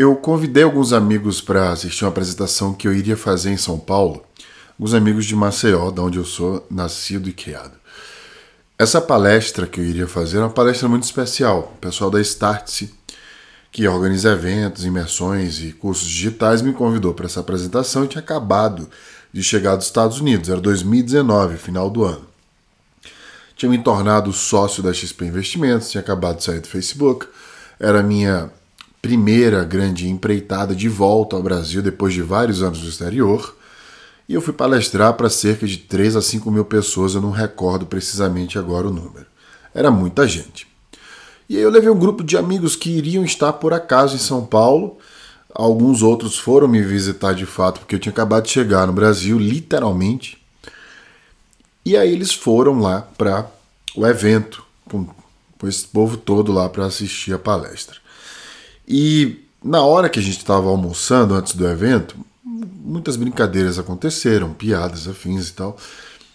eu convidei alguns amigos para assistir uma apresentação que eu iria fazer em São Paulo, alguns amigos de Maceió, da onde eu sou nascido e criado. Essa palestra que eu iria fazer é uma palestra muito especial. O pessoal da Startse, que organiza eventos, imersões e cursos digitais, me convidou para essa apresentação tinha acabado de chegar dos Estados Unidos, era 2019, final do ano. Tinha me tornado sócio da XP Investimentos, tinha acabado de sair do Facebook, era minha primeira grande empreitada de volta ao Brasil depois de vários anos no exterior. E eu fui palestrar para cerca de 3 a 5 mil pessoas, eu não recordo precisamente agora o número. Era muita gente. E aí eu levei um grupo de amigos que iriam estar por acaso em São Paulo. Alguns outros foram me visitar de fato, porque eu tinha acabado de chegar no Brasil, literalmente. E aí eles foram lá para o evento, com, com esse povo todo lá para assistir a palestra. E na hora que a gente estava almoçando antes do evento, muitas brincadeiras aconteceram, piadas afins e tal.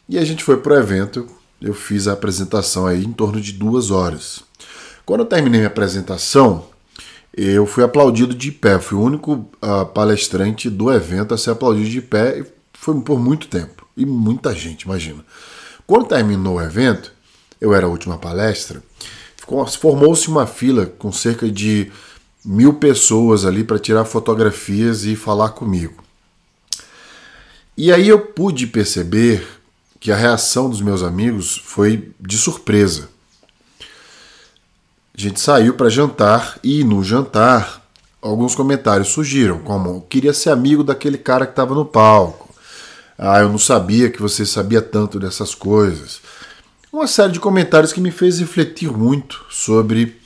E a gente foi pro evento, eu fiz a apresentação aí em torno de duas horas. Quando eu terminei minha apresentação, eu fui aplaudido de pé. Fui o único uh, palestrante do evento a ser aplaudido de pé. E foi por muito tempo. E muita gente, imagina. Quando terminou o evento, eu era a última palestra, formou-se uma fila com cerca de mil pessoas ali para tirar fotografias e falar comigo. E aí eu pude perceber que a reação dos meus amigos foi de surpresa. A gente saiu para jantar e no jantar alguns comentários surgiram, como queria ser amigo daquele cara que estava no palco. Ah, eu não sabia que você sabia tanto dessas coisas. Uma série de comentários que me fez refletir muito sobre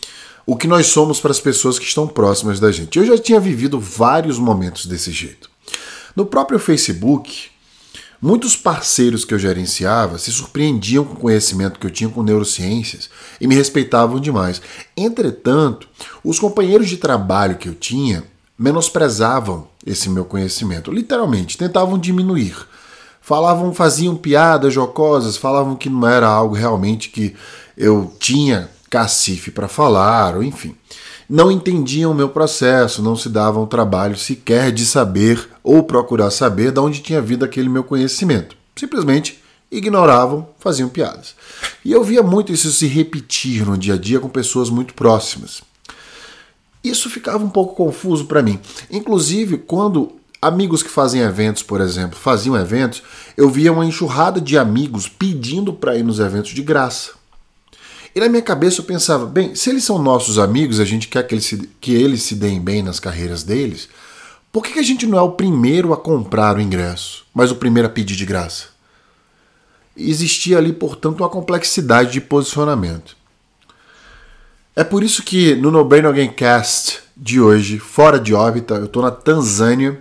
o que nós somos para as pessoas que estão próximas da gente. Eu já tinha vivido vários momentos desse jeito. No próprio Facebook, muitos parceiros que eu gerenciava se surpreendiam com o conhecimento que eu tinha com neurociências e me respeitavam demais. Entretanto, os companheiros de trabalho que eu tinha menosprezavam esse meu conhecimento, literalmente, tentavam diminuir. Falavam, faziam piadas jocosas, falavam que não era algo realmente que eu tinha cacife para falar, ou enfim. Não entendiam o meu processo, não se davam o trabalho sequer de saber ou procurar saber de onde tinha vindo aquele meu conhecimento. Simplesmente ignoravam, faziam piadas. E eu via muito isso se repetir no dia a dia com pessoas muito próximas. Isso ficava um pouco confuso para mim. Inclusive, quando amigos que fazem eventos, por exemplo, faziam eventos, eu via uma enxurrada de amigos pedindo para ir nos eventos de graça. E na minha cabeça eu pensava, bem, se eles são nossos amigos, a gente quer que eles se, que eles se deem bem nas carreiras deles, por que, que a gente não é o primeiro a comprar o ingresso, mas o primeiro a pedir de graça? Existia ali, portanto, uma complexidade de posicionamento. É por isso que no No Brain Again Cast de hoje, fora de órbita, eu estou na Tanzânia,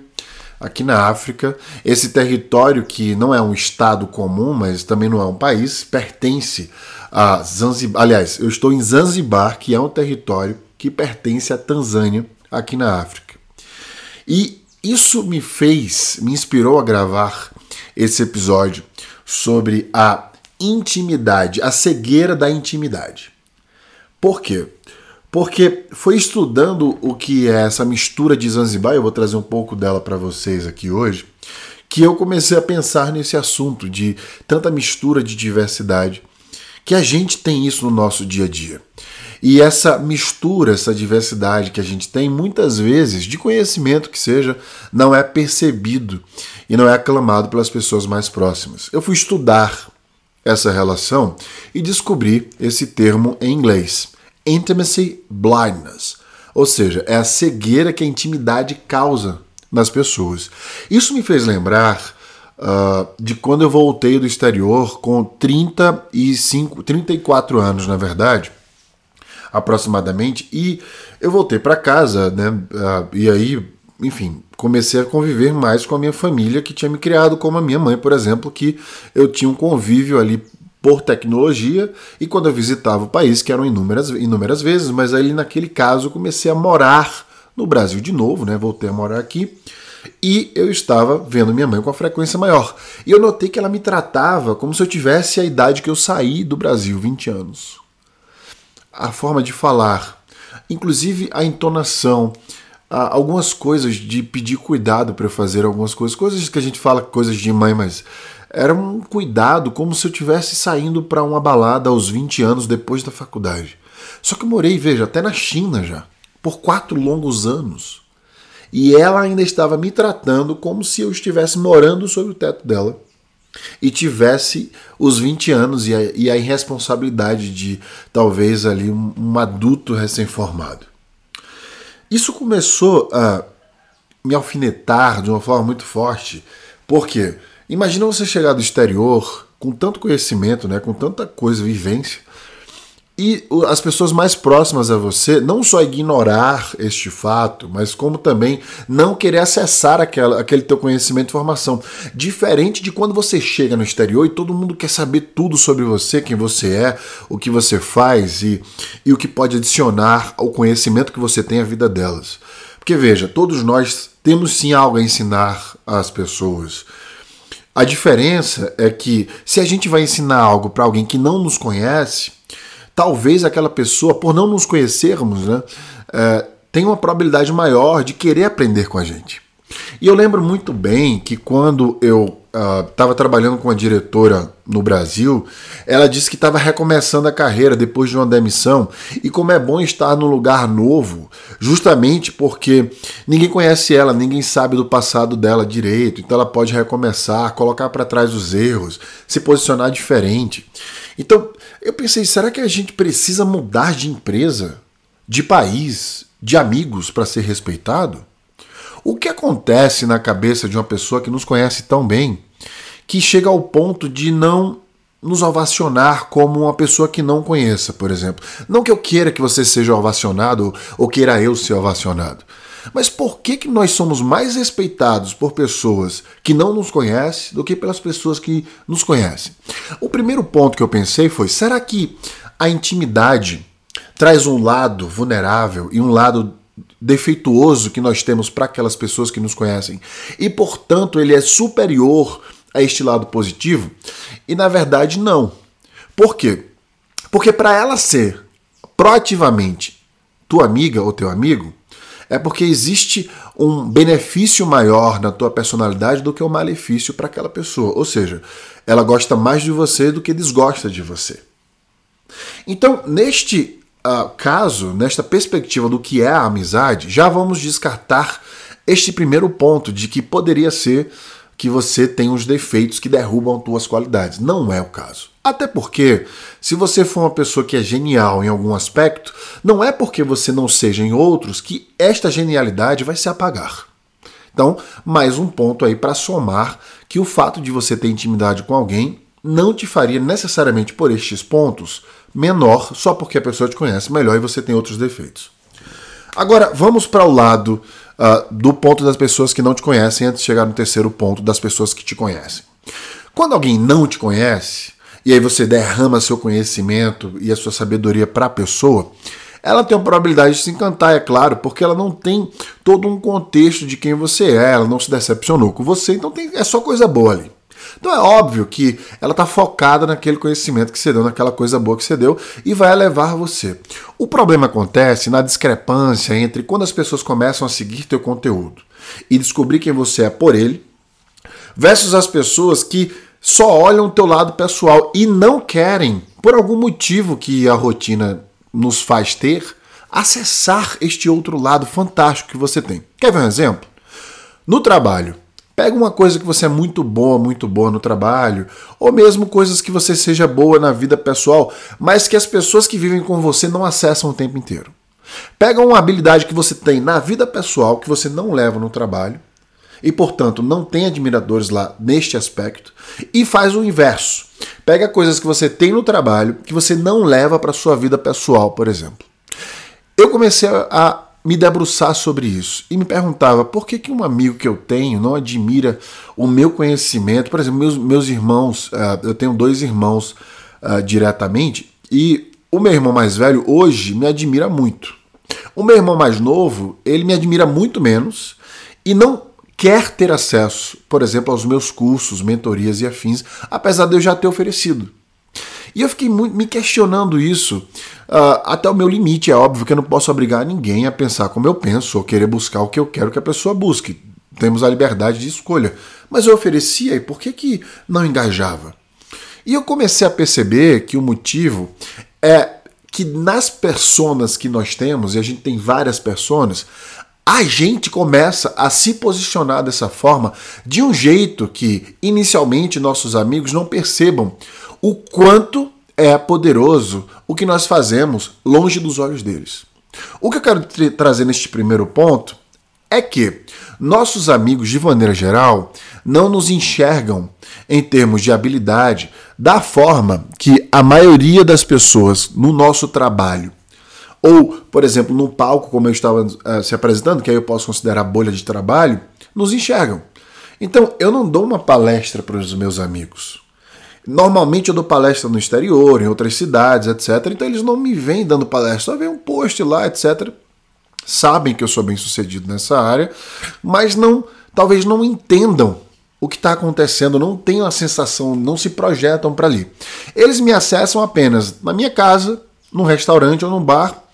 aqui na África. Esse território, que não é um estado comum, mas também não é um país, pertence a Zanzibar. Aliás, eu estou em Zanzibar, que é um território que pertence à Tanzânia, aqui na África. E isso me fez, me inspirou a gravar esse episódio sobre a intimidade, a cegueira da intimidade. Por quê? Porque foi estudando o que é essa mistura de Zanzibar, eu vou trazer um pouco dela para vocês aqui hoje, que eu comecei a pensar nesse assunto de tanta mistura de diversidade que a gente tem isso no nosso dia a dia. E essa mistura, essa diversidade que a gente tem, muitas vezes, de conhecimento que seja, não é percebido e não é aclamado pelas pessoas mais próximas. Eu fui estudar essa relação e descobri esse termo em inglês: intimacy blindness. Ou seja, é a cegueira que a intimidade causa nas pessoas. Isso me fez lembrar uh, de quando eu voltei do exterior com 35, 34 anos, na verdade, aproximadamente, e eu voltei para casa, né? Uh, e aí, enfim, comecei a conviver mais com a minha família que tinha me criado, como a minha mãe, por exemplo, que eu tinha um convívio ali por tecnologia e quando eu visitava o país, que eram inúmeras, inúmeras vezes, mas aí naquele caso comecei a morar no Brasil de novo, né? Voltei a morar aqui e eu estava vendo minha mãe com a frequência maior. E eu notei que ela me tratava como se eu tivesse a idade que eu saí do Brasil, 20 anos. A forma de falar, inclusive a entonação, algumas coisas de pedir cuidado para eu fazer algumas coisas, coisas que a gente fala coisas de mãe, mas era um cuidado como se eu tivesse saindo para uma balada aos 20 anos depois da faculdade. Só que eu morei, veja, até na China já, por quatro longos anos. E ela ainda estava me tratando como se eu estivesse morando sob o teto dela e tivesse os 20 anos e a, e a irresponsabilidade de talvez ali um, um adulto recém-formado. Isso começou a me alfinetar de uma forma muito forte, porque imagina você chegar do exterior com tanto conhecimento, né, com tanta coisa, vivência, e as pessoas mais próximas a você não só ignorar este fato, mas como também não querer acessar aquela, aquele teu conhecimento e informação. Diferente de quando você chega no exterior e todo mundo quer saber tudo sobre você, quem você é, o que você faz e, e o que pode adicionar ao conhecimento que você tem à vida delas. Porque veja, todos nós temos sim algo a ensinar às pessoas. A diferença é que se a gente vai ensinar algo para alguém que não nos conhece, talvez aquela pessoa, por não nos conhecermos, né, é, tenha uma probabilidade maior de querer aprender com a gente. E eu lembro muito bem que quando eu estava uh, trabalhando com uma diretora no Brasil, ela disse que estava recomeçando a carreira depois de uma demissão e como é bom estar num lugar novo, justamente porque ninguém conhece ela, ninguém sabe do passado dela direito, então ela pode recomeçar, colocar para trás os erros, se posicionar diferente. Então eu pensei, será que a gente precisa mudar de empresa, de país, de amigos para ser respeitado? O que acontece na cabeça de uma pessoa que nos conhece tão bem que chega ao ponto de não nos ovacionar como uma pessoa que não conheça, por exemplo? Não que eu queira que você seja ovacionado ou queira eu ser ovacionado. Mas por que, que nós somos mais respeitados por pessoas que não nos conhecem do que pelas pessoas que nos conhecem? O primeiro ponto que eu pensei foi: será que a intimidade traz um lado vulnerável e um lado defeituoso que nós temos para aquelas pessoas que nos conhecem e, portanto, ele é superior a este lado positivo? E na verdade, não. Por quê? Porque para ela ser proativamente tua amiga ou teu amigo, é porque existe um benefício maior na tua personalidade do que um malefício para aquela pessoa. Ou seja, ela gosta mais de você do que desgosta de você. Então, neste uh, caso, nesta perspectiva do que é a amizade, já vamos descartar este primeiro ponto de que poderia ser que você tem os defeitos que derrubam tuas qualidades. Não é o caso. Até porque, se você for uma pessoa que é genial em algum aspecto, não é porque você não seja em outros que esta genialidade vai se apagar. Então, mais um ponto aí para somar que o fato de você ter intimidade com alguém não te faria necessariamente por estes pontos menor só porque a pessoa te conhece melhor e você tem outros defeitos. Agora, vamos para o lado uh, do ponto das pessoas que não te conhecem antes de chegar no terceiro ponto das pessoas que te conhecem. Quando alguém não te conhece, e aí você derrama seu conhecimento e a sua sabedoria para a pessoa, ela tem a probabilidade de se encantar, é claro, porque ela não tem todo um contexto de quem você é, ela não se decepcionou com você, então tem, é só coisa boa ali. Então é óbvio que ela está focada naquele conhecimento que você deu, naquela coisa boa que você deu e vai levar você. O problema acontece na discrepância entre quando as pessoas começam a seguir teu conteúdo e descobrir quem você é por ele, versus as pessoas que só olham o teu lado pessoal e não querem, por algum motivo que a rotina nos faz ter, acessar este outro lado fantástico que você tem. Quer ver um exemplo? No trabalho, Pega uma coisa que você é muito boa, muito boa no trabalho, ou mesmo coisas que você seja boa na vida pessoal, mas que as pessoas que vivem com você não acessam o tempo inteiro. Pega uma habilidade que você tem na vida pessoal que você não leva no trabalho e, portanto, não tem admiradores lá neste aspecto e faz o inverso. Pega coisas que você tem no trabalho que você não leva para sua vida pessoal, por exemplo. Eu comecei a me debruçar sobre isso e me perguntava por que, que um amigo que eu tenho não admira o meu conhecimento. Por exemplo, meus, meus irmãos, uh, eu tenho dois irmãos uh, diretamente e o meu irmão mais velho hoje me admira muito. O meu irmão mais novo, ele me admira muito menos e não quer ter acesso, por exemplo, aos meus cursos, mentorias e afins, apesar de eu já ter oferecido. E eu fiquei muito, me questionando isso uh, até o meu limite. É óbvio que eu não posso obrigar ninguém a pensar como eu penso ou querer buscar o que eu quero que a pessoa busque. Temos a liberdade de escolha. Mas eu oferecia e por que, que não engajava? E eu comecei a perceber que o motivo é que nas personas que nós temos, e a gente tem várias personas, a gente começa a se posicionar dessa forma de um jeito que inicialmente nossos amigos não percebam o quanto é poderoso o que nós fazemos longe dos olhos deles. O que eu quero trazer neste primeiro ponto é que nossos amigos, de maneira geral, não nos enxergam em termos de habilidade da forma que a maioria das pessoas no nosso trabalho ou, por exemplo, no palco, como eu estava uh, se apresentando, que aí eu posso considerar bolha de trabalho, nos enxergam. Então, eu não dou uma palestra para os meus amigos. Normalmente eu dou palestra no exterior, em outras cidades, etc. Então eles não me vêm dando palestra, só vem um post lá, etc. Sabem que eu sou bem sucedido nessa área, mas não, talvez não entendam o que está acontecendo, não tenham a sensação, não se projetam para ali. Eles me acessam apenas na minha casa, num restaurante ou num bar,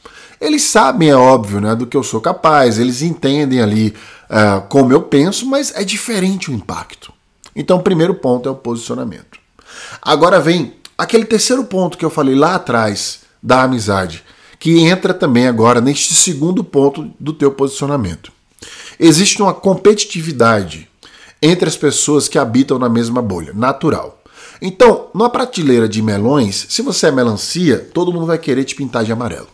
eles sabem, é óbvio, né, do que eu sou capaz, eles entendem ali uh, como eu penso, mas é diferente o impacto. Então, o primeiro ponto é o posicionamento. Agora vem aquele terceiro ponto que eu falei lá atrás da amizade, que entra também agora neste segundo ponto do teu posicionamento. Existe uma competitividade entre as pessoas que habitam na mesma bolha, natural. Então, numa prateleira de melões, se você é melancia, todo mundo vai querer te pintar de amarelo.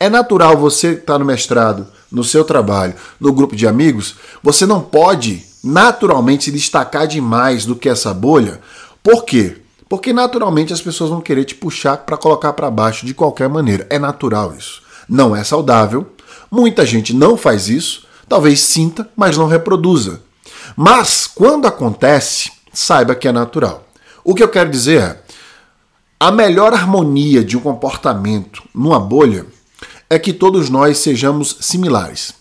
É natural você estar tá no mestrado, no seu trabalho, no grupo de amigos, você não pode naturalmente se destacar demais do que essa bolha. Por quê? Porque naturalmente as pessoas vão querer te puxar para colocar para baixo de qualquer maneira. É natural isso. Não é saudável. Muita gente não faz isso. Talvez sinta, mas não reproduza. Mas quando acontece, saiba que é natural. O que eu quero dizer é: a melhor harmonia de um comportamento numa bolha é que todos nós sejamos similares.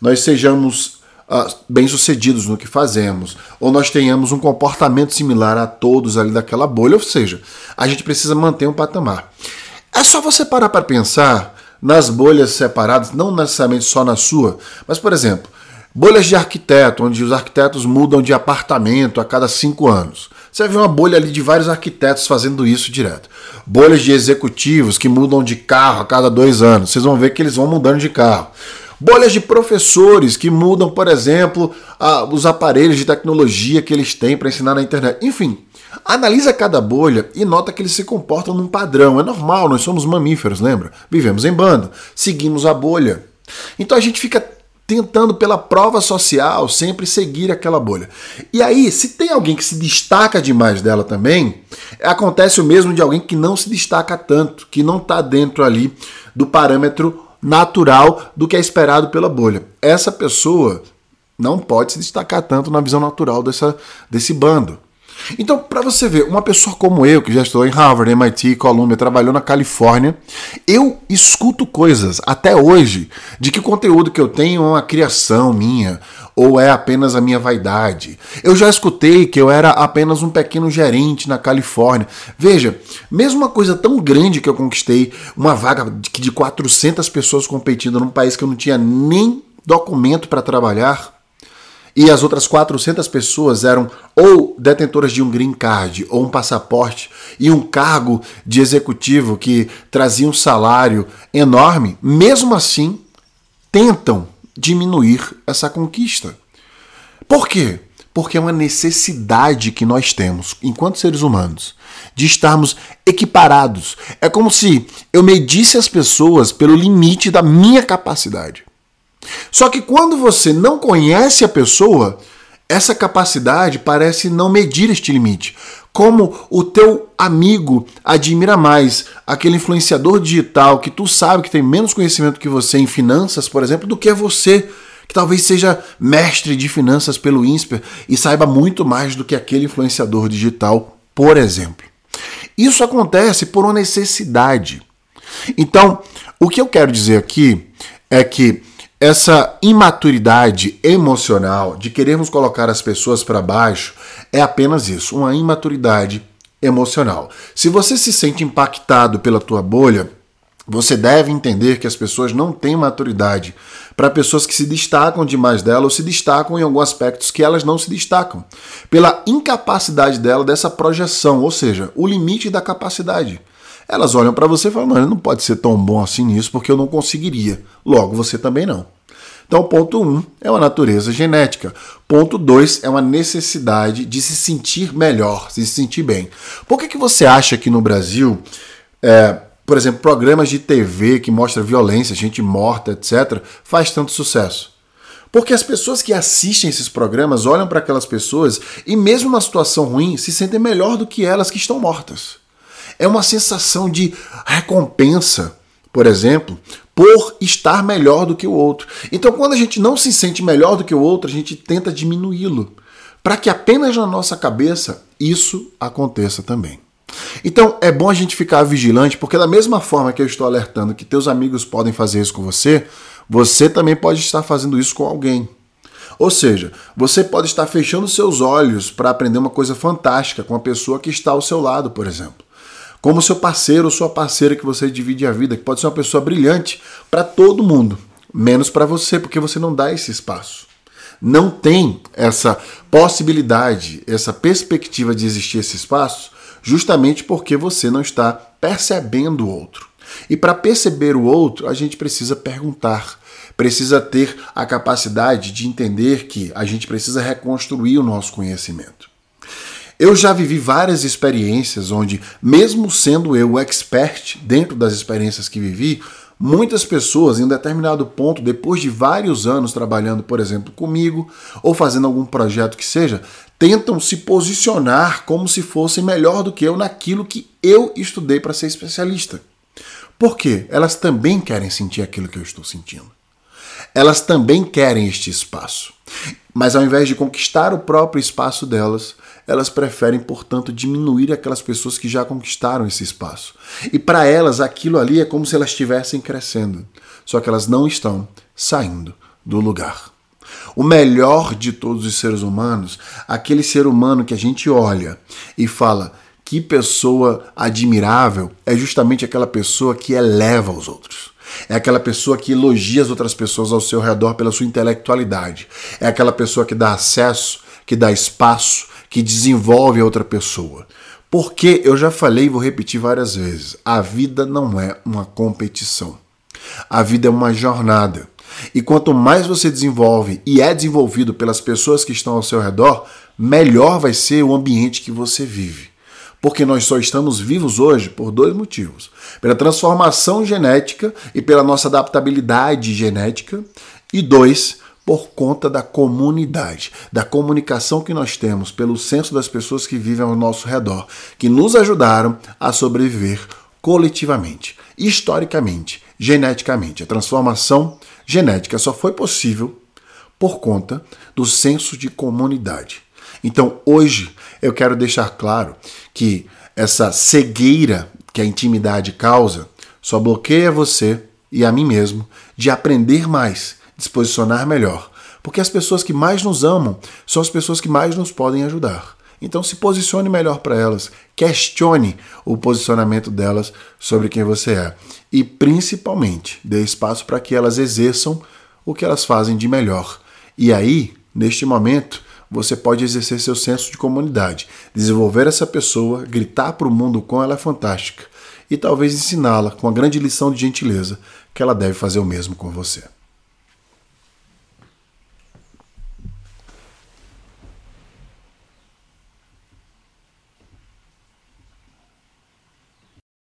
Nós sejamos uh, bem-sucedidos no que fazemos, ou nós tenhamos um comportamento similar a todos ali daquela bolha, ou seja, a gente precisa manter um patamar. É só você parar para pensar nas bolhas separadas, não necessariamente só na sua, mas, por exemplo, bolhas de arquiteto, onde os arquitetos mudam de apartamento a cada cinco anos. Você vê uma bolha ali de vários arquitetos fazendo isso direto. Bolhas de executivos que mudam de carro a cada dois anos. Vocês vão ver que eles vão mudando de carro. Bolhas de professores que mudam, por exemplo, a, os aparelhos de tecnologia que eles têm para ensinar na internet. Enfim, analisa cada bolha e nota que eles se comportam num padrão. É normal, nós somos mamíferos, lembra? Vivemos em bando, seguimos a bolha. Então a gente fica tentando pela prova social sempre seguir aquela bolha. E aí, se tem alguém que se destaca demais dela também, acontece o mesmo de alguém que não se destaca tanto, que não está dentro ali do parâmetro natural do que é esperado pela bolha. Essa pessoa não pode se destacar tanto na visão natural dessa, desse bando. Então, para você ver, uma pessoa como eu, que já estou em Harvard, MIT, Columbia, trabalhou na Califórnia, eu escuto coisas até hoje de que o conteúdo que eu tenho é uma criação minha ou é apenas a minha vaidade. Eu já escutei que eu era apenas um pequeno gerente na Califórnia. Veja, mesmo uma coisa tão grande que eu conquistei, uma vaga de, de 400 pessoas competindo num país que eu não tinha nem documento para trabalhar, e as outras 400 pessoas eram ou detentoras de um green card ou um passaporte e um cargo de executivo que trazia um salário enorme, mesmo assim tentam diminuir essa conquista. Por quê? Porque é uma necessidade que nós temos, enquanto seres humanos, de estarmos equiparados. É como se eu medisse as pessoas pelo limite da minha capacidade. Só que quando você não conhece a pessoa, essa capacidade parece não medir este limite. Como o teu amigo admira mais aquele influenciador digital que tu sabe que tem menos conhecimento que você em finanças, por exemplo, do que você, que talvez seja mestre de finanças pelo INSPER e saiba muito mais do que aquele influenciador digital, por exemplo. Isso acontece por uma necessidade. Então, o que eu quero dizer aqui é que essa imaturidade emocional de querermos colocar as pessoas para baixo é apenas isso, uma imaturidade emocional. Se você se sente impactado pela tua bolha, você deve entender que as pessoas não têm maturidade para pessoas que se destacam demais dela ou se destacam em alguns aspectos que elas não se destacam, pela incapacidade dela dessa projeção, ou seja, o limite da capacidade. Elas olham para você e falam: não, não pode ser tão bom assim nisso porque eu não conseguiria. Logo, você também não. Então, ponto 1 um é uma natureza genética. Ponto 2 é uma necessidade de se sentir melhor, se sentir bem. Por que, que você acha que no Brasil, é, por exemplo, programas de TV que mostram violência, gente morta, etc., faz tanto sucesso? Porque as pessoas que assistem esses programas olham para aquelas pessoas e, mesmo numa situação ruim, se sentem melhor do que elas que estão mortas. É uma sensação de recompensa, por exemplo, por estar melhor do que o outro. Então, quando a gente não se sente melhor do que o outro, a gente tenta diminuí-lo, para que apenas na nossa cabeça isso aconteça também. Então, é bom a gente ficar vigilante, porque da mesma forma que eu estou alertando que teus amigos podem fazer isso com você, você também pode estar fazendo isso com alguém. Ou seja, você pode estar fechando seus olhos para aprender uma coisa fantástica com a pessoa que está ao seu lado, por exemplo como seu parceiro ou sua parceira que você divide a vida, que pode ser uma pessoa brilhante para todo mundo, menos para você, porque você não dá esse espaço. Não tem essa possibilidade, essa perspectiva de existir esse espaço, justamente porque você não está percebendo o outro. E para perceber o outro, a gente precisa perguntar, precisa ter a capacidade de entender que a gente precisa reconstruir o nosso conhecimento. Eu já vivi várias experiências onde, mesmo sendo eu expert dentro das experiências que vivi, muitas pessoas, em determinado ponto, depois de vários anos trabalhando, por exemplo, comigo, ou fazendo algum projeto que seja, tentam se posicionar como se fossem melhor do que eu naquilo que eu estudei para ser especialista. Por quê? Elas também querem sentir aquilo que eu estou sentindo. Elas também querem este espaço. Mas ao invés de conquistar o próprio espaço delas, elas preferem, portanto, diminuir aquelas pessoas que já conquistaram esse espaço. E para elas, aquilo ali é como se elas estivessem crescendo, só que elas não estão saindo do lugar. O melhor de todos os seres humanos, aquele ser humano que a gente olha e fala que pessoa admirável, é justamente aquela pessoa que eleva os outros. É aquela pessoa que elogia as outras pessoas ao seu redor pela sua intelectualidade. É aquela pessoa que dá acesso, que dá espaço, que desenvolve a outra pessoa. Porque eu já falei e vou repetir várias vezes: a vida não é uma competição. A vida é uma jornada. E quanto mais você desenvolve e é desenvolvido pelas pessoas que estão ao seu redor, melhor vai ser o ambiente que você vive. Porque nós só estamos vivos hoje por dois motivos: pela transformação genética e pela nossa adaptabilidade genética, e dois, por conta da comunidade, da comunicação que nós temos pelo senso das pessoas que vivem ao nosso redor, que nos ajudaram a sobreviver coletivamente, historicamente, geneticamente. A transformação genética só foi possível por conta do senso de comunidade. Então, hoje eu quero deixar claro que essa cegueira que a intimidade causa só bloqueia você e a mim mesmo de aprender mais se posicionar melhor. Porque as pessoas que mais nos amam são as pessoas que mais nos podem ajudar. Então se posicione melhor para elas, questione o posicionamento delas sobre quem você é e principalmente dê espaço para que elas exerçam o que elas fazem de melhor. E aí, neste momento, você pode exercer seu senso de comunidade, desenvolver essa pessoa, gritar para o mundo como ela é fantástica e talvez ensiná-la com a grande lição de gentileza que ela deve fazer o mesmo com você.